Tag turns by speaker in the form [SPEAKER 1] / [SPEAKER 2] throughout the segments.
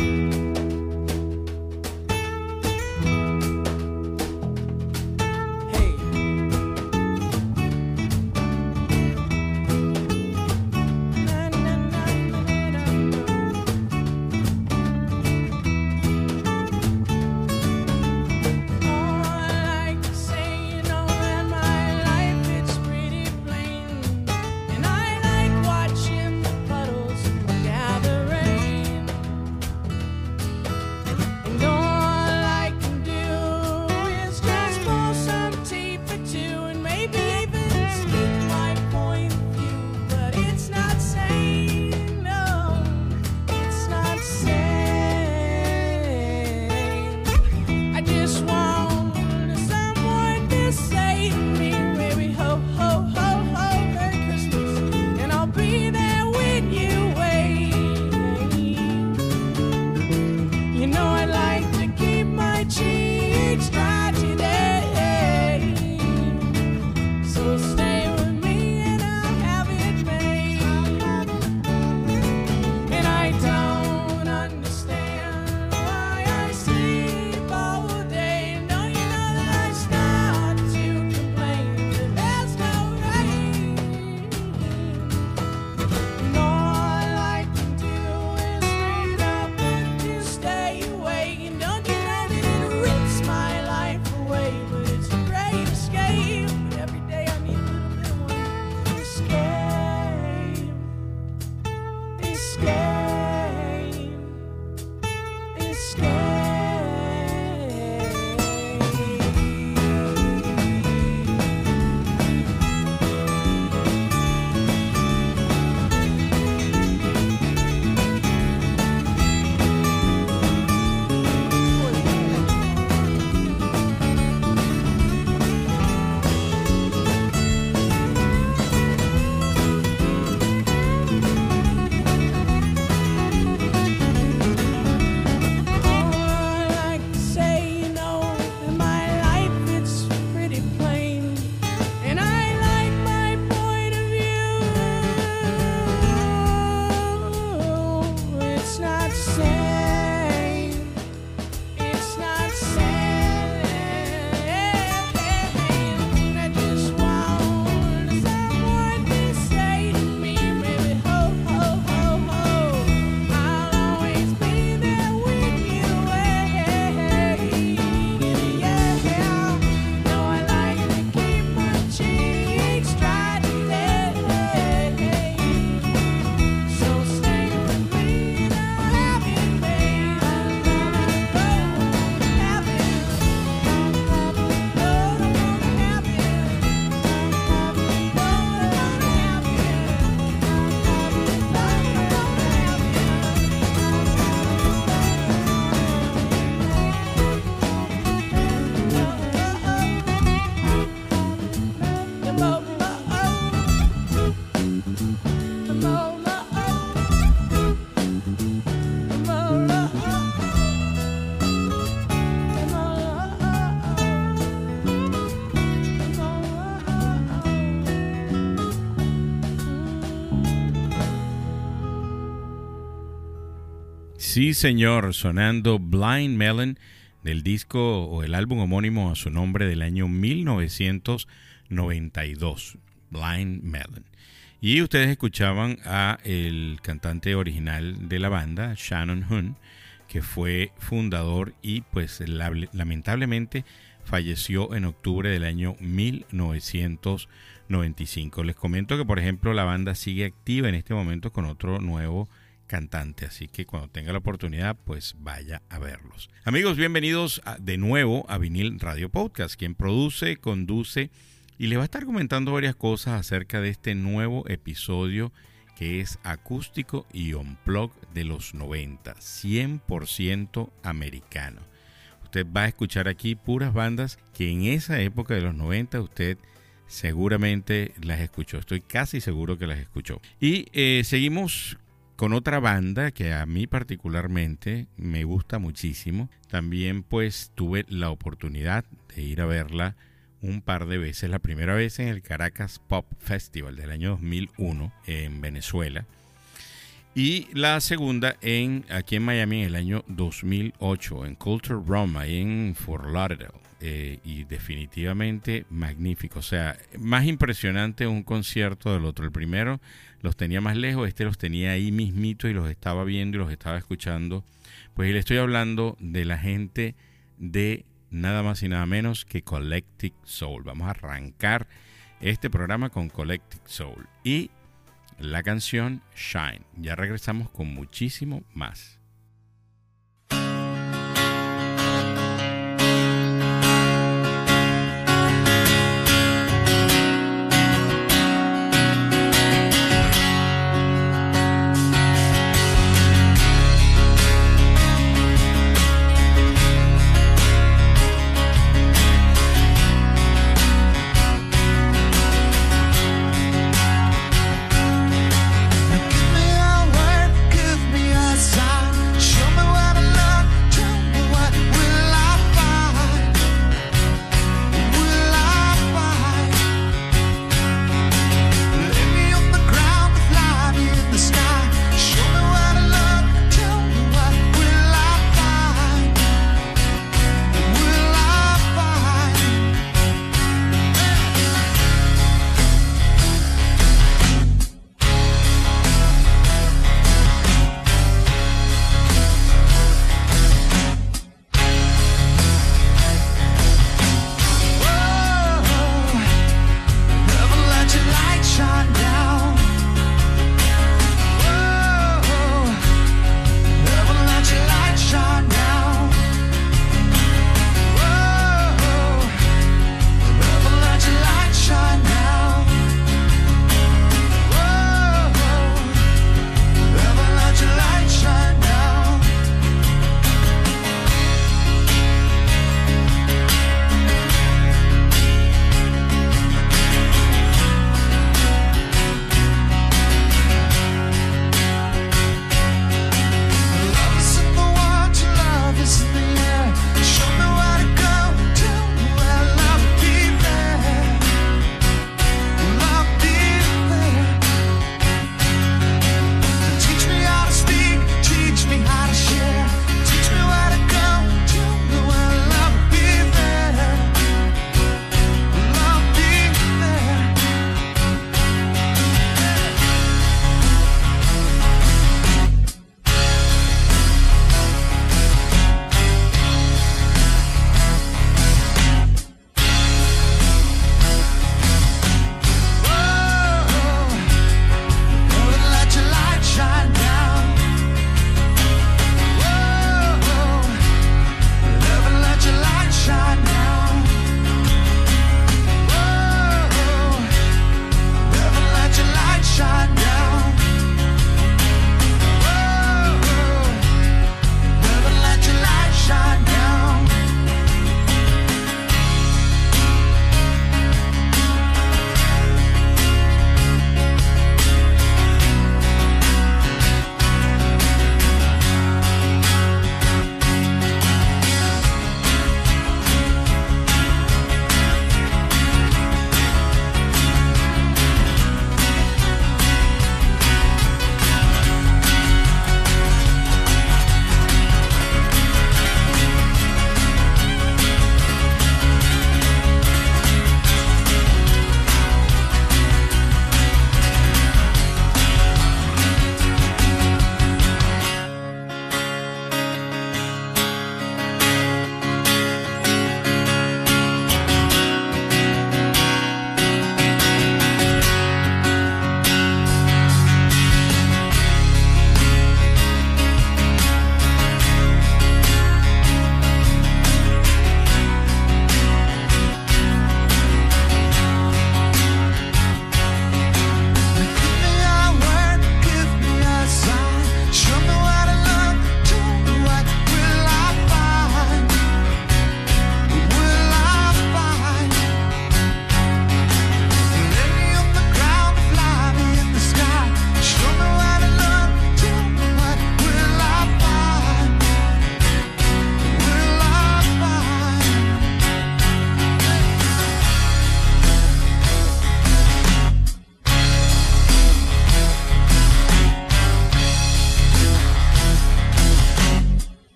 [SPEAKER 1] Bye.
[SPEAKER 2] Sí, señor, sonando Blind Melon del disco o el álbum homónimo a su nombre del año 1900. 92, Blind Melon. Y ustedes escuchaban a el cantante original de la banda, Shannon Hoon, que fue fundador y pues lamentablemente falleció en octubre del año 1995. Les comento que por ejemplo la banda sigue activa en este momento con otro nuevo cantante, así que cuando tenga la oportunidad pues vaya a verlos. Amigos, bienvenidos de nuevo a Vinil Radio Podcast, quien produce, conduce y le va a estar comentando varias cosas acerca de este nuevo episodio que es acústico y on-plug de los 90, 100% americano. Usted va a escuchar aquí puras bandas que en esa época de los 90 usted seguramente las escuchó. Estoy casi seguro que las escuchó. Y eh, seguimos con otra banda que a mí particularmente me gusta muchísimo. También pues tuve la oportunidad de ir a verla un par de veces. La primera vez en el Caracas Pop Festival del año 2001 en Venezuela. Y la segunda en aquí en Miami en el año 2008 en Culture Roma en Fort Lauderdale. Eh, y definitivamente magnífico. O sea, más impresionante un concierto del otro. El primero los tenía más lejos, este los tenía ahí mismito y los estaba viendo y los estaba escuchando. Pues le estoy hablando de la gente de nada más y nada menos que Collective Soul. Vamos a arrancar este programa con Collective Soul y la canción Shine. Ya regresamos con muchísimo más.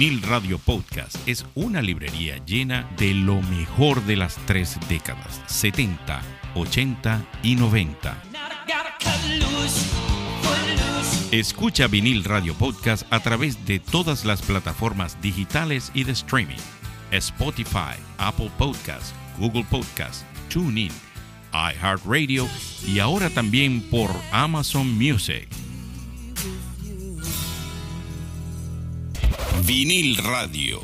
[SPEAKER 1] Vinil Radio Podcast es una librería llena de lo mejor de las tres décadas, 70, 80 y 90. Escucha Vinil Radio Podcast a través de todas las plataformas digitales y de streaming. Spotify, Apple Podcast, Google Podcast, TuneIn, iHeartRadio y ahora también por Amazon Music. Vinil Radio.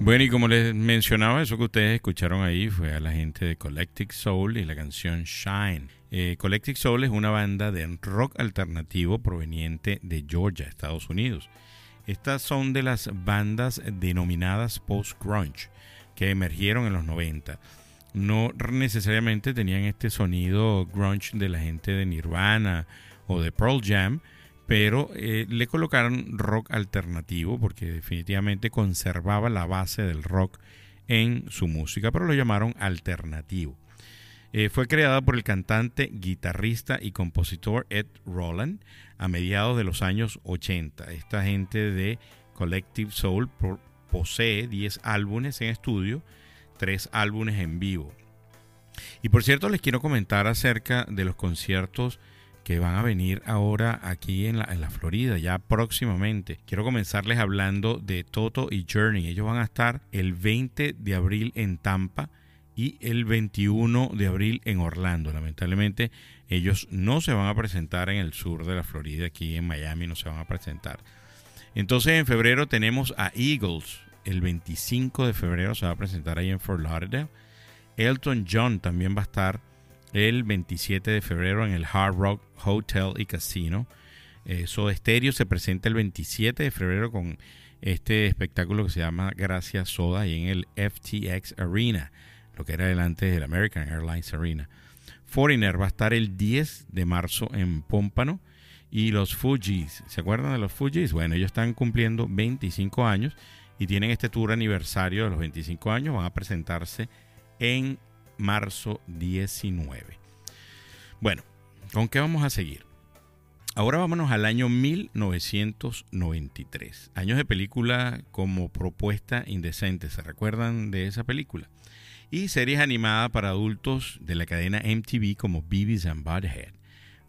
[SPEAKER 2] Bueno, y como les mencionaba, eso que ustedes escucharon ahí fue a la gente de Collective Soul y la canción Shine. Eh, Collective Soul es una banda de rock alternativo proveniente de Georgia, Estados Unidos. Estas son de las bandas denominadas post-grunge que emergieron en los 90. No necesariamente tenían este sonido grunge de la gente de Nirvana o de Pearl Jam, pero eh, le colocaron rock alternativo porque definitivamente conservaba la base del rock en su música, pero lo llamaron alternativo. Eh, fue creada por el cantante, guitarrista y compositor Ed Roland a mediados de los años 80. Esta gente de Collective Soul posee 10 álbumes en estudio, 3 álbumes en vivo. Y por cierto, les quiero comentar acerca de los conciertos que van a venir ahora aquí en la, en la Florida, ya próximamente. Quiero comenzarles hablando de Toto y Journey. Ellos van a estar el 20 de abril en Tampa y el 21 de abril en Orlando. Lamentablemente ellos no se van a presentar en el sur de la Florida, aquí en Miami no se van a presentar. Entonces en febrero tenemos a Eagles. El 25 de febrero se va a presentar ahí en Fort Lauderdale. Elton John también va a estar el 27 de febrero en el Hard Rock Hotel y Casino. Eh, Soda Stereo se presenta el 27 de febrero con este espectáculo que se llama Gracias Soda y en el FTX Arena, lo que era delante del American Airlines Arena. Foreigner va a estar el 10 de marzo en Pómpano y los Fujis, ¿se acuerdan de los Fujis? Bueno, ellos están cumpliendo 25 años y tienen este tour aniversario de los 25 años, van a presentarse en marzo 19. Bueno, ¿con qué vamos a seguir? Ahora vámonos al año 1993. Años de película como propuesta indecente. ¿Se recuerdan de esa película? Y series animadas para adultos de la cadena MTV como Beavis and Butthead.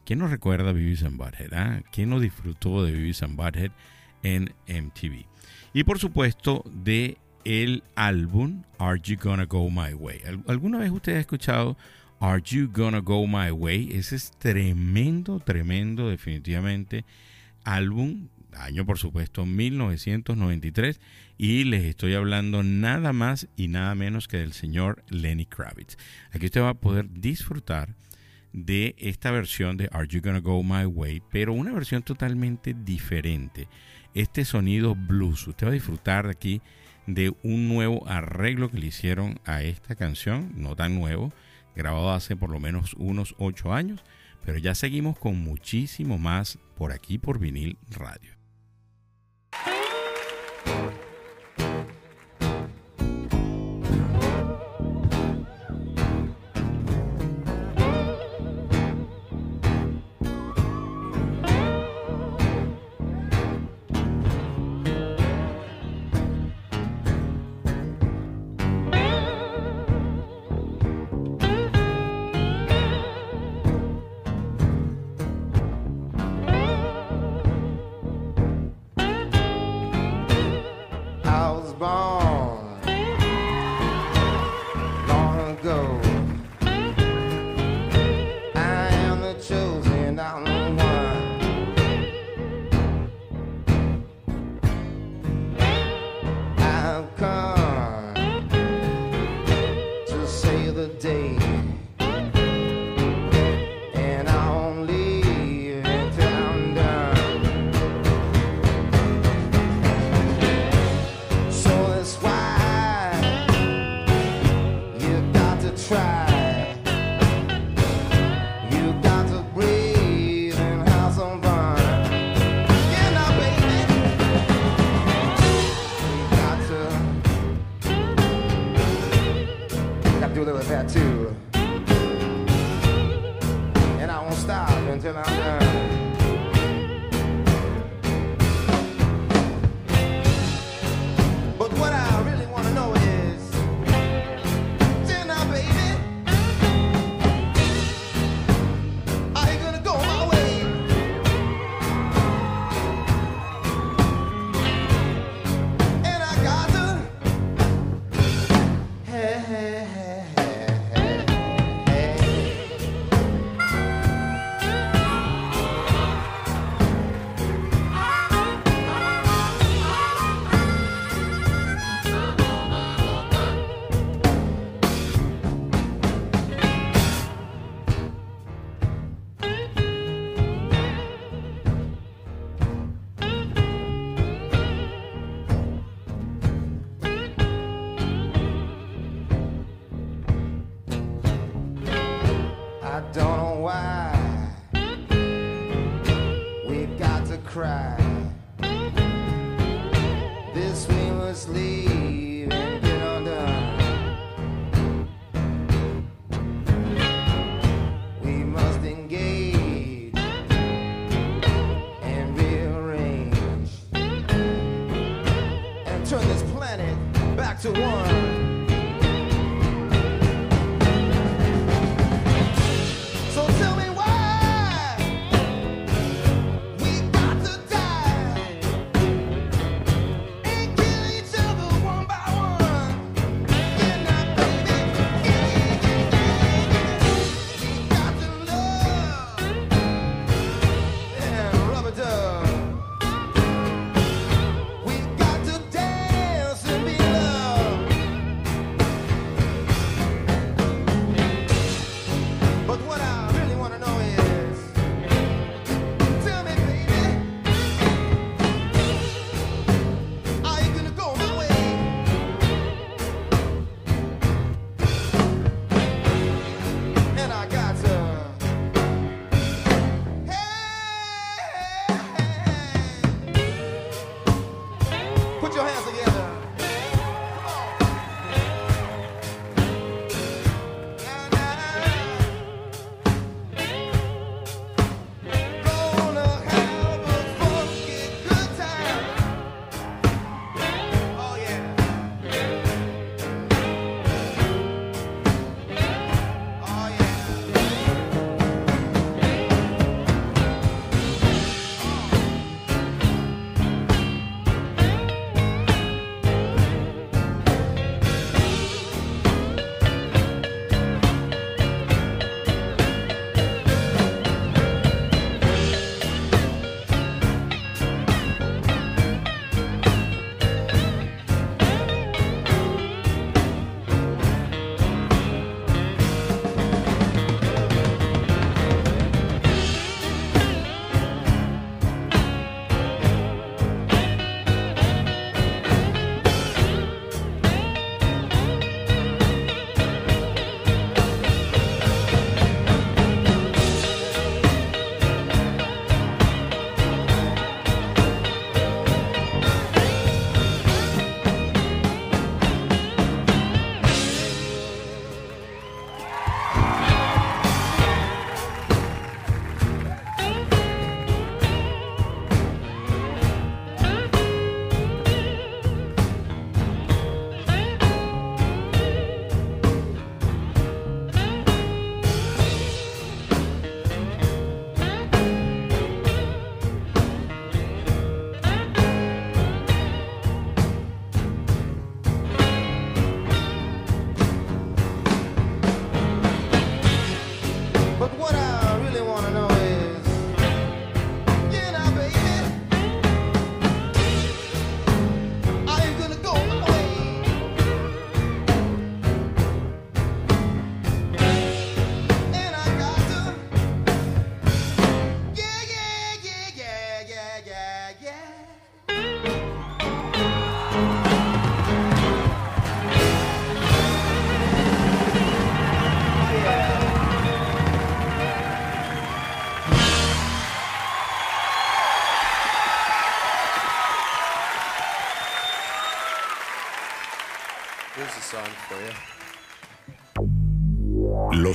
[SPEAKER 2] ¿Quién no recuerda Beavis and Butthead? Ah? ¿Quién no disfrutó de Beavis and Butthead en MTV? Y por supuesto de el álbum Are You Gonna Go My Way. ¿Alguna vez usted ha escuchado Are You Gonna Go My Way? Ese es tremendo, tremendo, definitivamente álbum, año por supuesto 1993, y les estoy hablando nada más y nada menos que del señor Lenny Kravitz. Aquí usted va a poder disfrutar de esta versión de Are You Gonna Go My Way, pero una versión totalmente diferente. Este sonido blues, usted va a disfrutar de aquí de un nuevo arreglo que le hicieron a esta canción, no tan nuevo, grabado hace por lo menos unos ocho años, pero ya seguimos con muchísimo más por aquí por vinil radio.
[SPEAKER 3] do a little tattoo. And I won't stop until I'm done.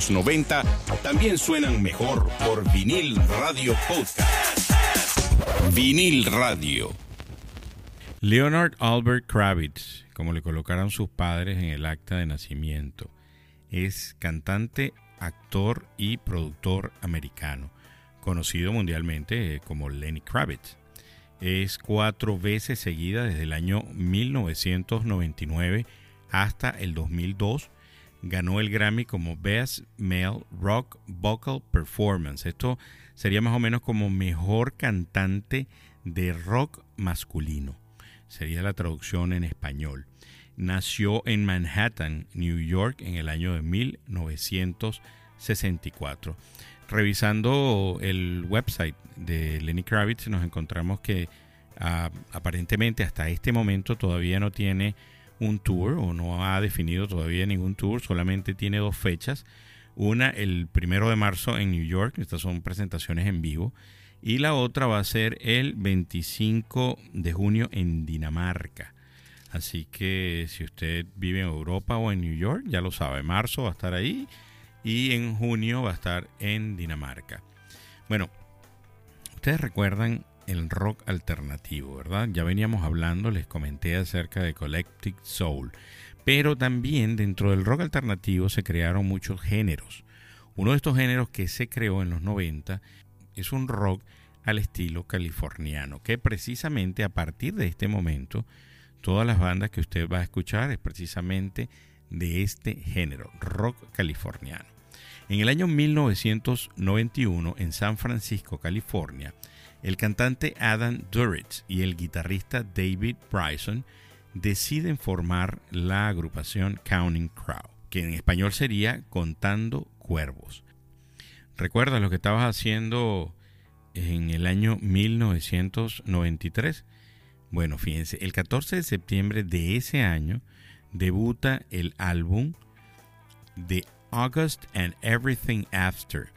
[SPEAKER 4] Los 90 también suenan mejor por vinil radio podcast. Vinil radio.
[SPEAKER 2] Leonard Albert Kravitz, como le colocaron sus padres en el acta de nacimiento, es cantante, actor y productor americano, conocido mundialmente como Lenny Kravitz. Es cuatro veces seguida desde el año 1999 hasta el 2002. Ganó el Grammy como Best Male Rock Vocal Performance. Esto sería más o menos como mejor cantante de rock masculino. Sería la traducción en español. Nació en Manhattan, New York, en el año de 1964. Revisando el website de Lenny Kravitz, nos encontramos que ah, aparentemente hasta este momento todavía no tiene un tour o no ha definido todavía ningún tour, solamente tiene dos fechas. Una el primero de marzo en New York, estas son presentaciones en vivo, y la otra va a ser el 25 de junio en Dinamarca. Así que si usted vive en Europa o en New York, ya lo sabe, marzo va a estar ahí y en junio va a estar en Dinamarca. Bueno, ustedes recuerdan el rock alternativo, ¿verdad? Ya veníamos hablando, les comenté acerca de Collective Soul, pero también dentro del rock alternativo se crearon muchos géneros. Uno de estos géneros que se creó en los 90 es un rock al estilo californiano, que precisamente a partir de este momento, todas las bandas que usted va a escuchar es precisamente de este género, rock californiano. En el año 1991, en San Francisco, California, el cantante Adam Duritz y el guitarrista David Bryson deciden formar la agrupación Counting Crow, que en español sería Contando Cuervos. ¿Recuerdas lo que estabas haciendo en el año 1993? Bueno, fíjense, el 14 de septiembre de ese año debuta el álbum The August and Everything After,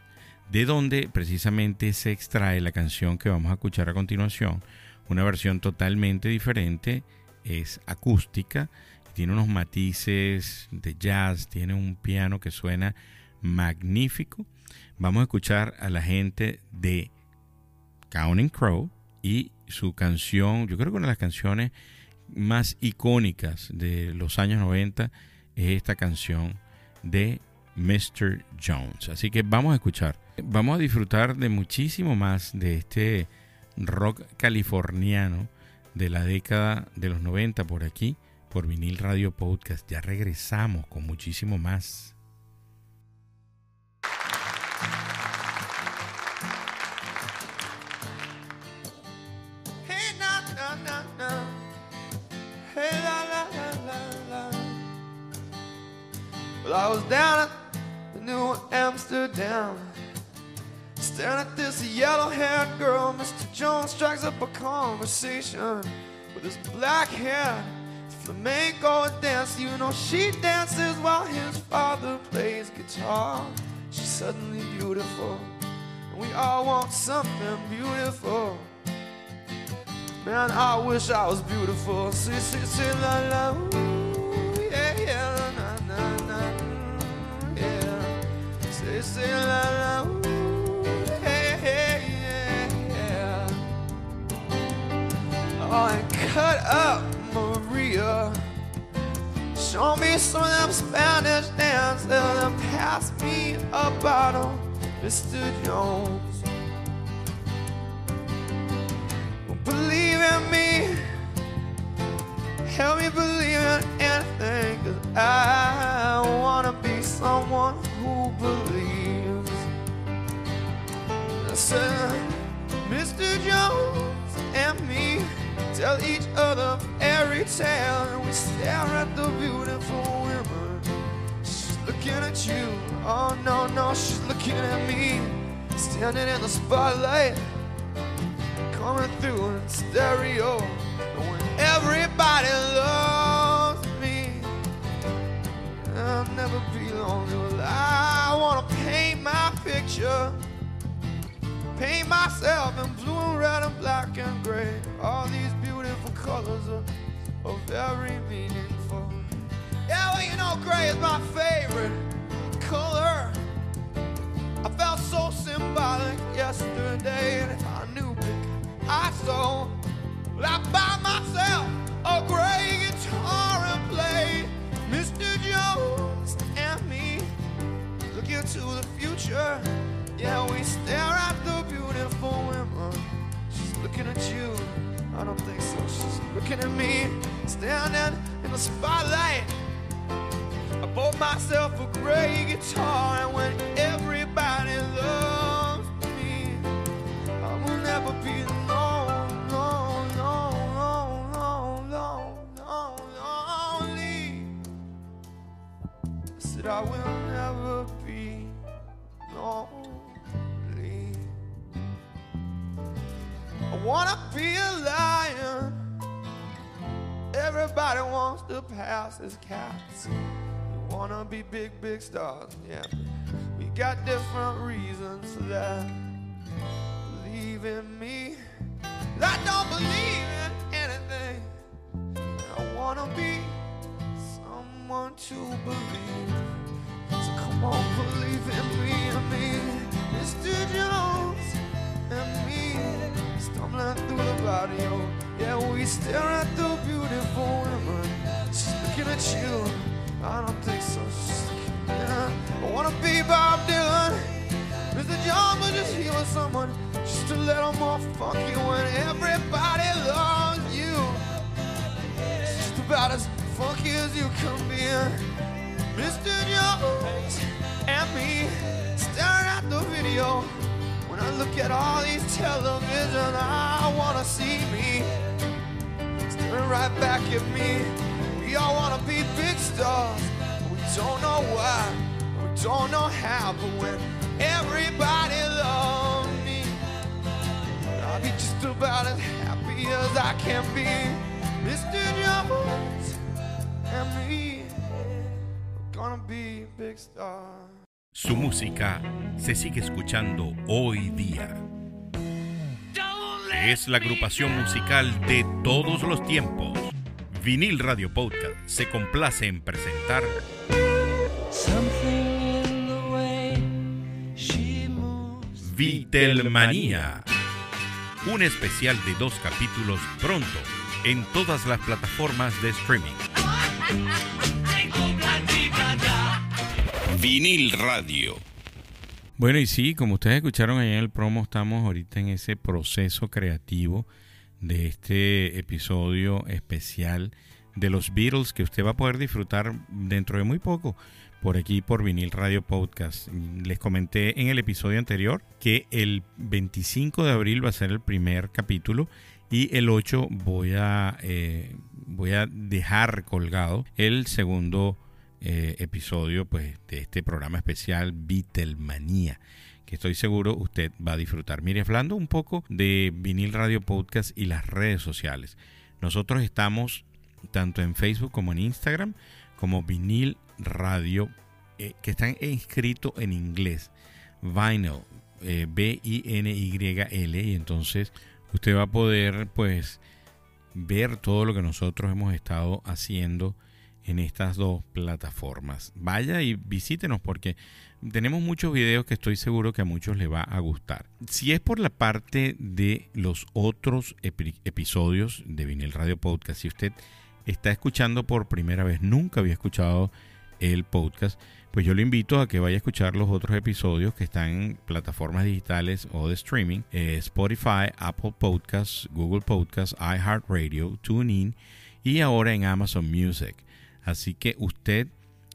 [SPEAKER 2] de donde precisamente se extrae la canción que vamos a escuchar a continuación, una versión totalmente diferente, es acústica, tiene unos matices de jazz, tiene un piano que suena magnífico. Vamos a escuchar a la gente de Counting Crow y su canción, yo creo que una de las canciones más icónicas de los años 90 es esta canción de Mr. Jones. Así que vamos a escuchar. Vamos a disfrutar de muchísimo más de este rock californiano de la década de los 90 por aquí, por Vinil Radio Podcast. Ya regresamos con muchísimo más.
[SPEAKER 5] Well, I was down at Amsterdam, staring at this yellow-haired girl. Mr. Jones strikes up a conversation with his black hair. Flamenco dance, you know she dances while his father plays guitar. She's suddenly beautiful, and we all want something beautiful. Man, I wish I was beautiful. See, see, see, la, la, ooh, Say, la, la, ooh, hey, hey, yeah, yeah. Oh, and cut up, Maria. Show me some of them Spanish dances, and pass me a bottle, Mr. Jones. Believe in me. Help me believe in anything. Cause I wanna be someone who believes. Mr. Jones and me tell each other every tale. And we stare at the beautiful women. She's looking at you. Oh no, no, she's looking at me. Standing in the spotlight coming through in stereo. When everybody loves me, I'll never be lonely. Well, I wanna paint my picture, paint myself in blue and red and black and gray. All these beautiful colors are, are very meaningful. Yeah, well, you know, gray is my favorite color. I felt so symbolic yesterday, and if I knew I saw, well, I buy myself a gray guitar and play Mr. Jones and me. Look into the future, yeah, we stare at the beautiful women. She's looking at you, I don't think so. She's looking at me, standing in the spotlight. I bought myself a gray guitar, and when everybody loves me, I will never be alone, alone, alone, alone, alone, alone, lonely. I said I will never be lonely. Wanna be a lion. Everybody wants to pass as cats. We wanna be big, big stars, yeah. We got different reasons for that. believe in me. I don't believe in anything. I wanna be someone to believe. So come on, believe in me, I mean, and me, stumbling through the barrio. Yeah, we stare at the beautiful woman. She's looking at you. I don't think so. She's looking at I wanna be Bob Dylan. Mr. Jones, but just with someone just to let them fuck you when everybody loves you. It's just about as funky as you can be. Mr. Jones and me staring at the video. When I look at all these television, I wanna see me staring right back at me. We all wanna be big stars. We don't know why, we don't know how, but when everybody loves me, I'll be just about as happy as I can be. Mr. Jones and me, we're gonna be big stars.
[SPEAKER 1] Su música se sigue escuchando hoy día. Es la agrupación musical de todos los tiempos. Vinil Radio Podcast se complace en presentar. Vitelmanía. Un especial de dos capítulos pronto en todas las plataformas de streaming. Vinil Radio.
[SPEAKER 2] Bueno, y sí, como ustedes escucharon ahí en el promo, estamos ahorita en ese proceso creativo de este episodio especial de los Beatles que usted va a poder disfrutar dentro de muy poco por aquí por Vinil Radio Podcast. Les comenté en el episodio anterior que el 25 de abril va a ser el primer capítulo y el 8 voy a, eh, voy a dejar colgado el segundo eh, episodio pues, de este programa especial Beatlemanía que estoy seguro usted va a disfrutar. Mire, hablando un poco de Vinil Radio Podcast y las redes sociales. Nosotros estamos tanto en Facebook como en Instagram como Vinil Radio, eh, que están inscritos en inglés. Vinyl, eh, B-I-N-Y-L, y entonces usted va a poder pues ver todo lo que nosotros hemos estado haciendo en estas dos plataformas. Vaya y visítenos porque tenemos muchos videos que estoy seguro que a muchos les va a gustar. Si es por la parte de los otros epi- episodios de Vinil Radio Podcast, si usted está escuchando por primera vez, nunca había escuchado el podcast, pues yo le invito a que vaya a escuchar los otros episodios que están en plataformas digitales o de streaming, eh, Spotify, Apple Podcasts, Google Podcasts, iHeartRadio, TuneIn y ahora en Amazon Music. Así que usted,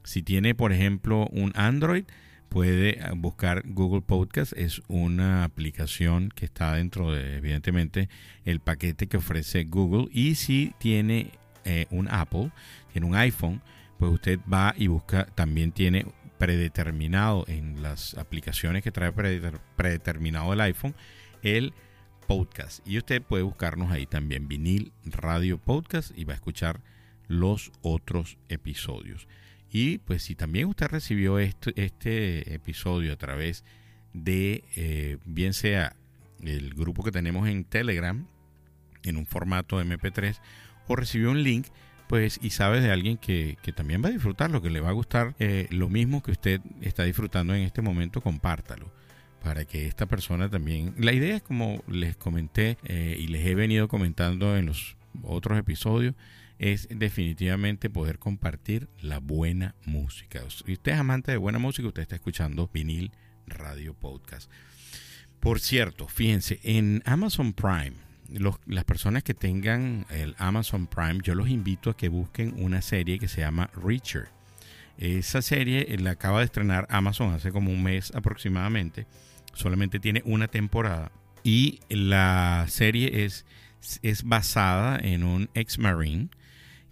[SPEAKER 2] si tiene por ejemplo un Android, puede eh, buscar Google Podcast. Es una aplicación que está dentro de, evidentemente, el paquete que ofrece Google. Y si tiene eh, un Apple, tiene un iPhone, pues usted va y busca, también tiene predeterminado en las aplicaciones que trae predeter- predeterminado el iPhone, el podcast. Y usted puede buscarnos ahí también, vinil radio podcast, y va a escuchar los otros episodios. Y pues si también usted recibió este, este episodio a través de, eh, bien sea el grupo que tenemos en Telegram, en un formato MP3, o recibió un link, pues y sabes de alguien que, que también va a disfrutar, lo que le va a gustar, eh, lo mismo que usted está disfrutando en este momento, compártalo para que esta persona también... La idea es como les comenté eh, y les he venido comentando en los otros episodios, es definitivamente poder compartir la buena música. Si usted es amante de buena música, usted está escuchando vinil radio podcast. Por cierto, fíjense, en Amazon Prime, las personas que tengan el Amazon Prime, yo los invito a que busquen una serie que se llama Reacher. Esa serie eh, la acaba de estrenar Amazon hace como un mes aproximadamente. Solamente tiene una temporada. Y la serie es, es basada en un ex marine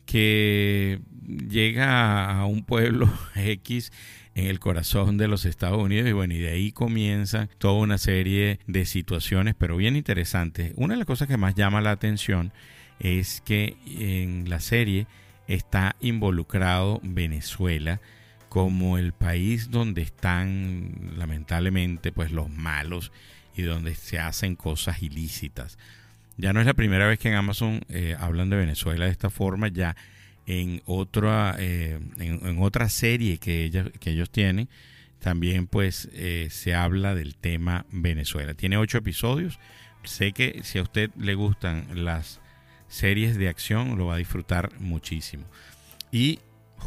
[SPEAKER 2] que llega a un pueblo X en el corazón de los Estados Unidos y bueno, y de ahí comienza toda una serie de situaciones, pero bien interesantes. Una de las cosas que más llama la atención es que en la serie está involucrado Venezuela como el país donde están lamentablemente pues los malos y donde se hacen cosas ilícitas. Ya no es la primera vez que en Amazon eh, hablan de Venezuela de esta forma, ya en otra, eh, en, otra serie que, ellos, que ellos tienen, también pues eh, se habla del tema Venezuela. Tiene ocho episodios. Sé que si a usted le gustan las series de acción, lo va a disfrutar muchísimo. Y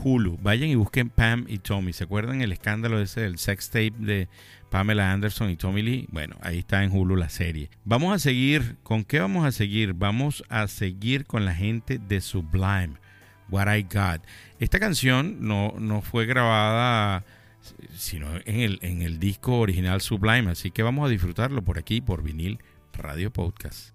[SPEAKER 2] Hulu, vayan y busquen Pam y Tommy. ¿Se acuerdan el escándalo ese del sex tape de Pamela Anderson y Tommy Lee? Bueno, ahí está en Hulu la serie. Vamos a seguir, ¿con qué vamos a seguir? Vamos a seguir con la gente de Sublime, What I Got. Esta canción no, no fue grabada sino en el, en el disco original Sublime, así que vamos a disfrutarlo por aquí, por vinil Radio Podcast.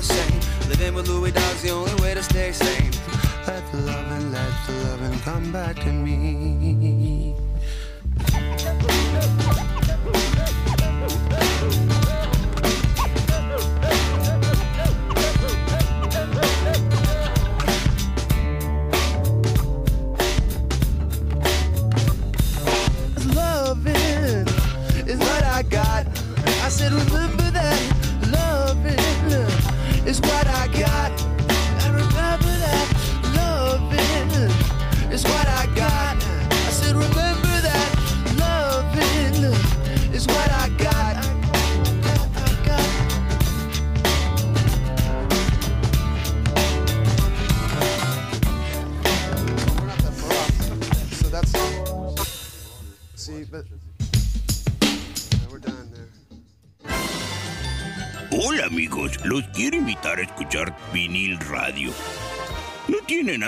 [SPEAKER 6] the same. Living with Louis Dog's the only way
[SPEAKER 7] to stay sane.
[SPEAKER 8] Let the loving, let the loving come back to me.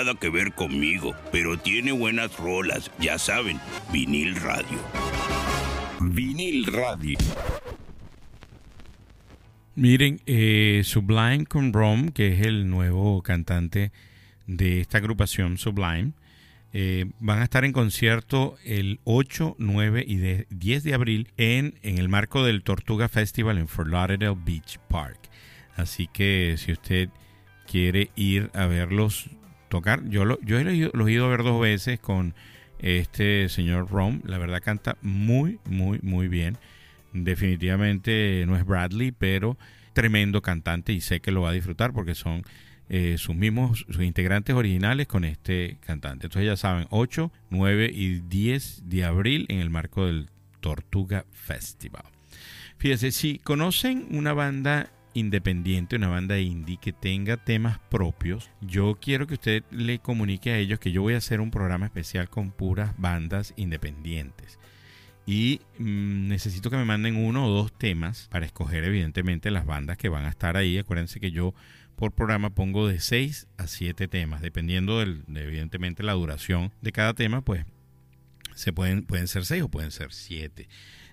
[SPEAKER 6] Nada que ver conmigo, pero tiene buenas rolas, ya saben, vinil radio. Vinil radio.
[SPEAKER 2] Miren, eh, Sublime con Rom, que es el nuevo cantante de esta agrupación Sublime, eh, van a estar en concierto el 8, 9 y 10 de abril en, en el marco del Tortuga Festival en Fort Beach Park. Así que si usted quiere ir a verlos tocar, yo, lo, yo los he ido a ver dos veces con este señor Rom. La verdad canta muy, muy, muy bien. Definitivamente no es Bradley, pero tremendo cantante y sé que lo va a disfrutar porque son eh, sus mismos, sus integrantes originales con este cantante. Entonces ya saben, 8, 9 y 10 de abril en el marco del Tortuga Festival. Fíjense, si conocen una banda independiente, una banda indie que tenga temas propios, yo quiero que usted le comunique a ellos que yo voy a hacer un programa especial con puras bandas independientes. y mm, necesito que me manden uno o dos temas para escoger evidentemente las bandas que van a estar ahí. Acuérdense que yo por programa pongo de 6 a 7 temas, dependiendo del, de, evidentemente la duración de cada tema, pues se pueden, pueden ser 6 o pueden ser 7.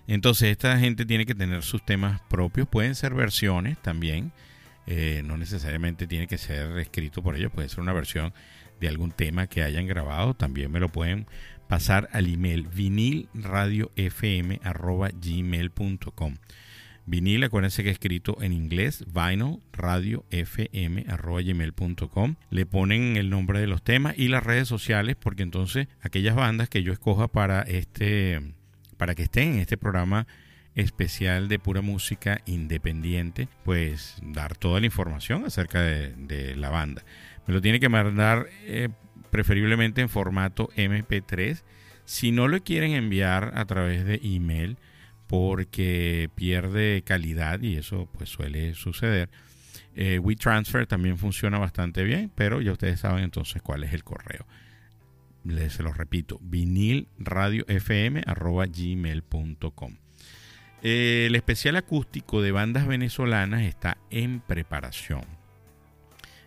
[SPEAKER 2] Entonces esta gente tiene que tener sus temas propios, pueden ser versiones también, eh, no necesariamente tiene que ser escrito por ellos, puede ser una versión de algún tema que hayan grabado, también me lo pueden pasar al email vinilradiofm.gmail.com Vinil, acuérdense que es escrito en inglés, vinylradiofm.gmail.com Le ponen el nombre de los temas y las redes sociales, porque entonces aquellas bandas que yo escoja para este, para que estén en este programa especial de pura música independiente, pues dar toda la información acerca de, la banda. Me lo tiene que mandar eh, preferiblemente en formato MP3. Si no lo quieren enviar a través de email, porque pierde calidad y eso pues suele suceder. Eh, WeTransfer también funciona bastante bien, pero ya ustedes saben entonces cuál es el correo. Se lo repito, vinilradiofm.gmail.com. Eh, el especial acústico de bandas venezolanas está en preparación.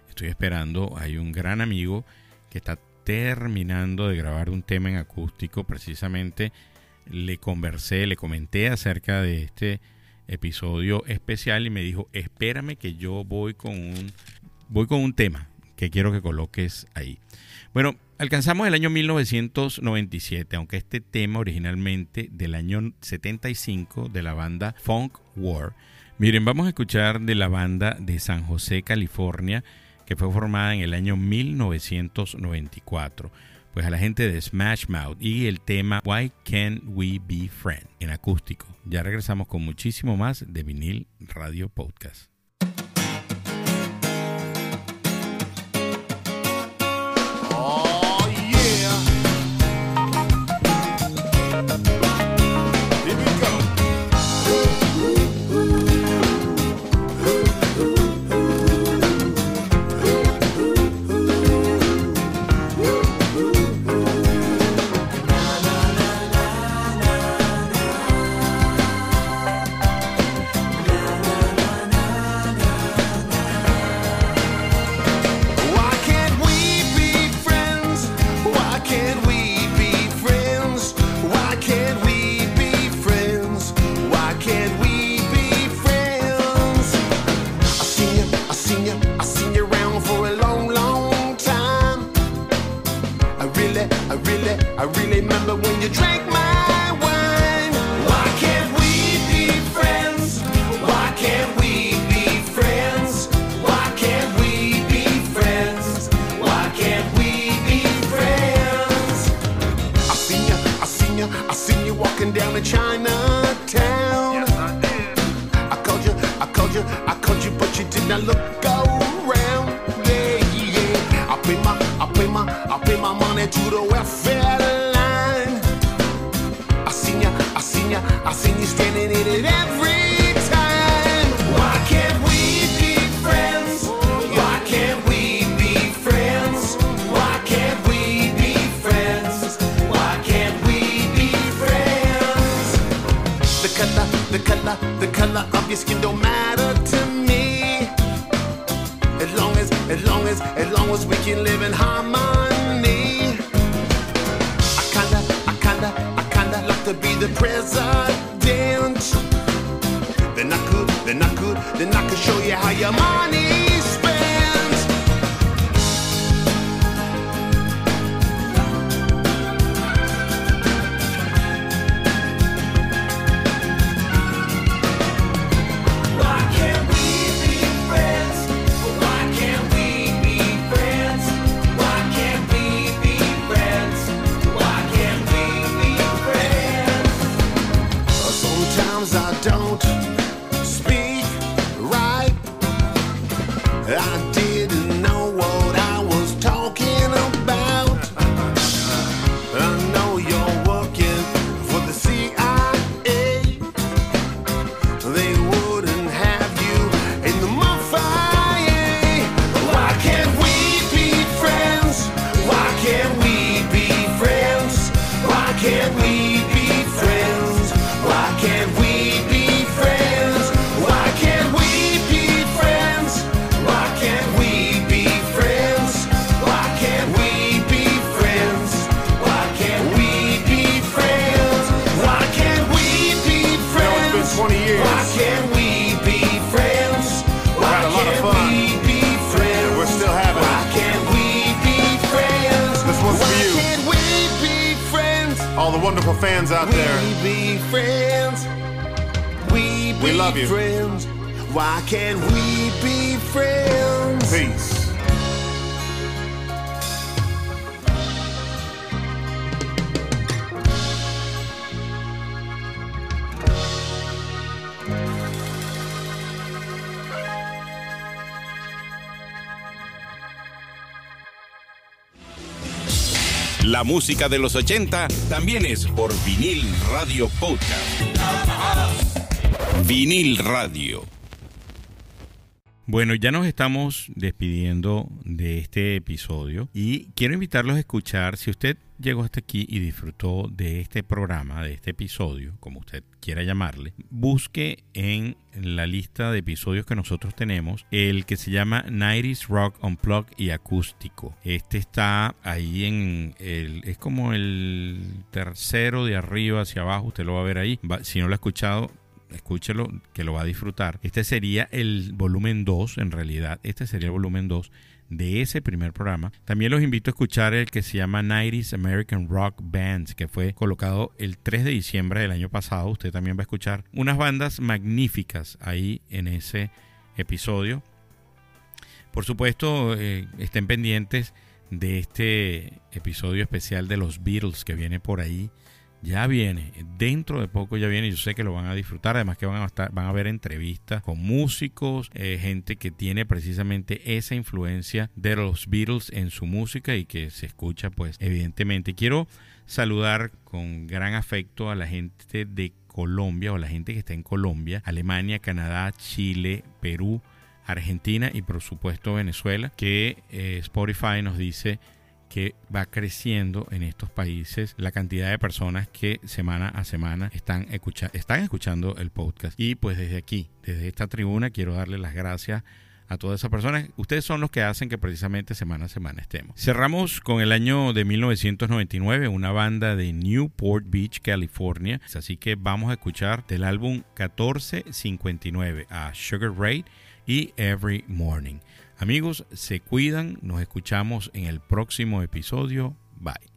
[SPEAKER 2] Estoy esperando, hay un gran amigo que está terminando de grabar un tema en acústico precisamente le conversé, le comenté acerca de este episodio especial y me dijo, espérame que yo voy con un, voy con un tema que quiero que coloques ahí. Bueno, alcanzamos el año 1997, aunque este tema originalmente del año 75 de la banda Funk War. Miren, vamos a escuchar de la banda de San José, California, que fue formada en el año 1994 pues a la gente de Smash Mouth y el tema Why Can't We Be Friends en acústico. Ya regresamos con muchísimo más de vinil Radio Podcast.
[SPEAKER 9] your
[SPEAKER 8] mind. Why can't we be friends?
[SPEAKER 9] Peace.
[SPEAKER 4] La música de los 80 también es por vinil radio podcast. Vinil radio.
[SPEAKER 2] Bueno, ya nos estamos despidiendo de este episodio y quiero invitarlos a escuchar, si usted llegó hasta aquí y disfrutó de este programa, de este episodio, como usted quiera llamarle, busque en la lista de episodios que nosotros tenemos el que se llama 90s Rock Unplugged y Acústico. Este está ahí en el, es como el tercero de arriba hacia abajo, usted lo va a ver ahí. Si no lo ha escuchado, escúchelo, que lo va a disfrutar. Este sería el volumen 2, en realidad, este sería el volumen 2 de ese primer programa. También los invito a escuchar el que se llama 90s American Rock Bands, que fue colocado el 3 de diciembre del año pasado. Usted también va a escuchar unas bandas magníficas ahí en ese episodio. Por supuesto, eh, estén pendientes de este episodio especial de los Beatles que viene por ahí. Ya viene, dentro de poco ya viene, yo sé que lo van a disfrutar, además que van a estar, van a ver entrevistas con músicos, eh, gente que tiene precisamente esa influencia de los Beatles en su música y que se escucha pues evidentemente. Quiero saludar con gran afecto a la gente de Colombia o la gente que está en Colombia, Alemania, Canadá, Chile, Perú, Argentina y por supuesto Venezuela, que eh, Spotify nos dice que va creciendo en estos países la cantidad de personas que semana a semana están, escucha están escuchando el podcast. Y pues desde aquí, desde esta tribuna, quiero darle las gracias a todas esas personas. Ustedes son los que hacen que precisamente semana a semana estemos. Cerramos con el año de 1999, una banda de Newport Beach, California. Así que vamos a escuchar del álbum 1459 a Sugar Ray y Every Morning. Amigos, se cuidan, nos escuchamos en el próximo episodio. Bye.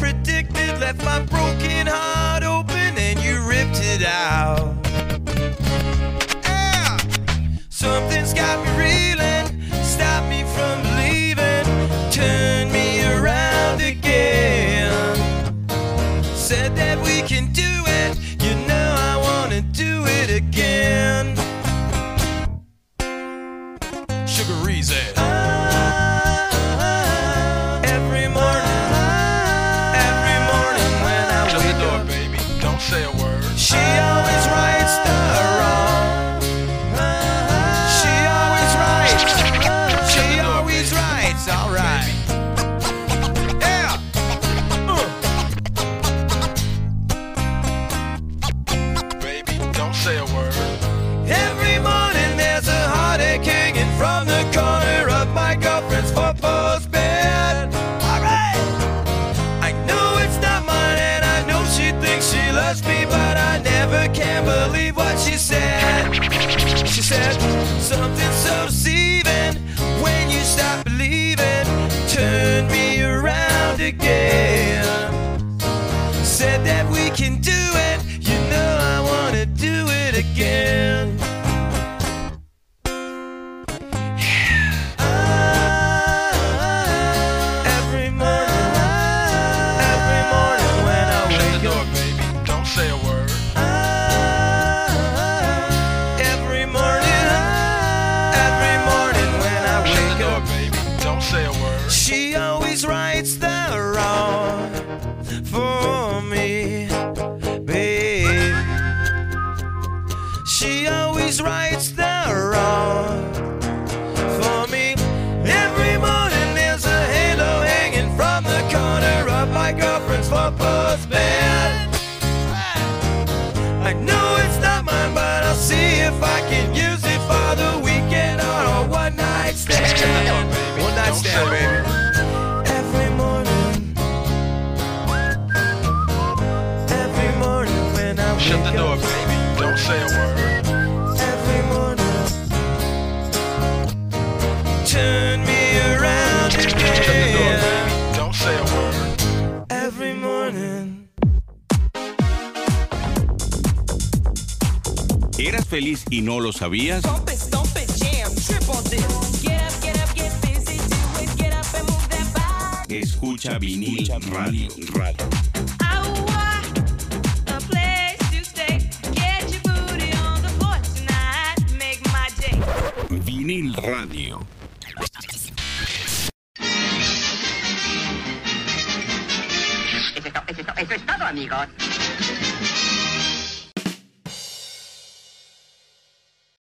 [SPEAKER 10] Predicted, left my broken heart open and you ripped it out. papa's bed. I know it's not mine, but I'll see if I can use it for the weekend a one night stand. Baby, one night stand, baby. Every morning, every morning when I
[SPEAKER 11] shut the door, baby. Don't say a word.
[SPEAKER 12] Your booty on the floor tonight. Make my day.
[SPEAKER 4] Vinil radio.
[SPEAKER 13] Eso es, to- eso es to- eso es todo, amigos.